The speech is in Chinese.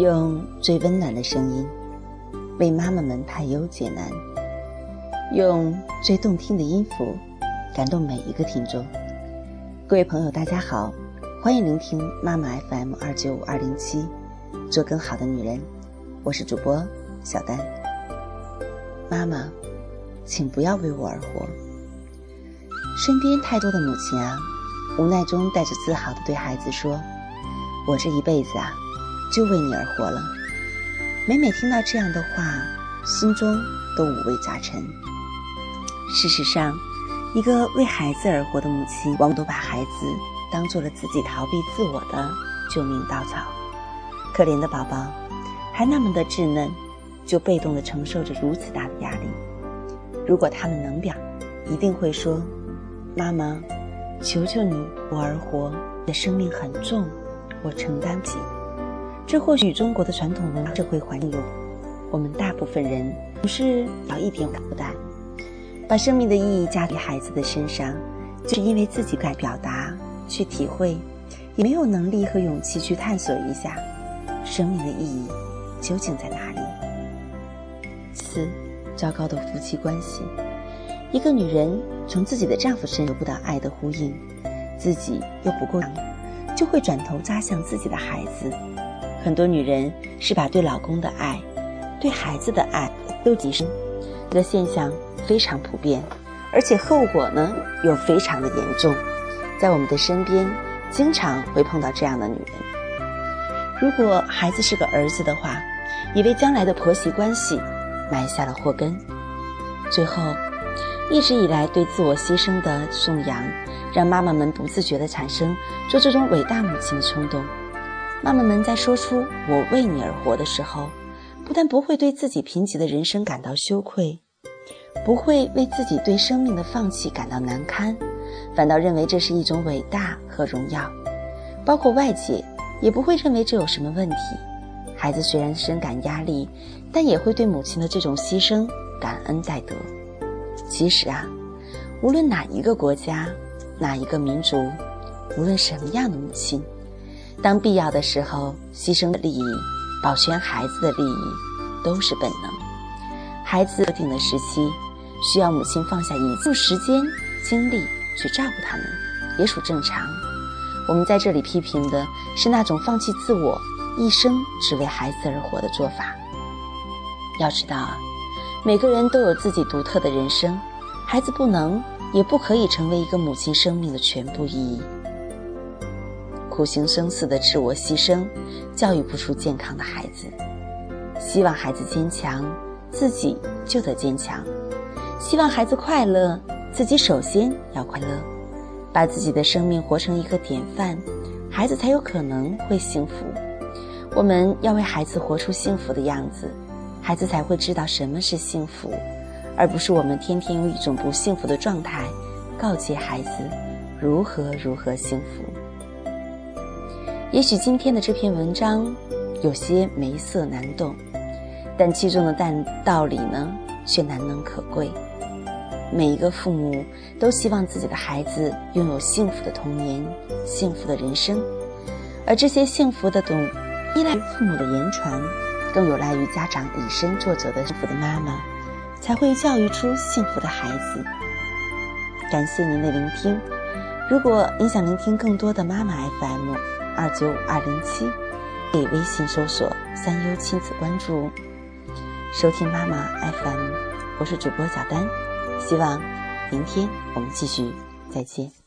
用最温暖的声音为妈妈们排忧解难，用最动听的音符感动每一个听众。各位朋友，大家好，欢迎聆听妈妈 FM 二九五二零七，做更好的女人。我是主播小丹。妈妈，请不要为我而活。身边太多的母亲啊，无奈中带着自豪的对孩子说：“我这一辈子啊。”就为你而活了。每每听到这样的话，心中都五味杂陈。事实上，一个为孩子而活的母亲，往往都把孩子当做了自己逃避自我的救命稻草。可怜的宝宝，还那么的稚嫩，就被动的承受着如此大的压力。如果他们能表，一定会说：“妈妈，求求你，我而活，你的生命很重，我承担不起。”这或许中国的传统文化社会环境，我们大部分人不是有一点负担，把生命的意义加给孩子的身上，就是因为自己不敢表达、去体会，也没有能力和勇气去探索一下生命的意义究竟在哪里。四，糟糕的夫妻关系，一个女人从自己的丈夫身得不到爱的呼应，自己又不够强，就会转头扎向自己的孩子。很多女人是把对老公的爱、对孩子的爱都提升，这个现象非常普遍，而且后果呢又非常的严重。在我们的身边，经常会碰到这样的女人。如果孩子是个儿子的话，也为将来的婆媳关系埋下了祸根。最后，一直以来对自我牺牲的颂扬，让妈妈们不自觉地产生做这种伟大母亲的冲动。妈妈们在说出“我为你而活”的时候，不但不会对自己贫瘠的人生感到羞愧，不会为自己对生命的放弃感到难堪，反倒认为这是一种伟大和荣耀。包括外界也不会认为这有什么问题。孩子虽然深感压力，但也会对母亲的这种牺牲感恩戴德。其实啊，无论哪一个国家、哪一个民族，无论什么样的母亲。当必要的时候，牺牲的利益，保全孩子的利益，都是本能。孩子特定的时期，需要母亲放下一用时间、精力去照顾他们，也属正常。我们在这里批评的是那种放弃自我、一生只为孩子而活的做法。要知道，每个人都有自己独特的人生，孩子不能，也不可以成为一个母亲生命的全部意义。苦行僧似的自我牺牲，教育不出健康的孩子。希望孩子坚强，自己就得坚强；希望孩子快乐，自己首先要快乐。把自己的生命活成一个典范，孩子才有可能会幸福。我们要为孩子活出幸福的样子，孩子才会知道什么是幸福，而不是我们天天用一种不幸福的状态告诫孩子如何如何幸福。也许今天的这篇文章有些眉涩难懂，但其中的但道理呢，却难能可贵。每一个父母都希望自己的孩子拥有幸福的童年、幸福的人生，而这些幸福的懂，依赖于父母的言传，更有赖于家长以身作则的幸福的妈妈，才会教育出幸福的孩子。感谢您的聆听，如果您想聆听更多的妈妈 FM。二九五二零七，可以微信搜索“三优亲子”关注，收听妈妈 FM。我是主播贾丹，希望明天我们继续再见。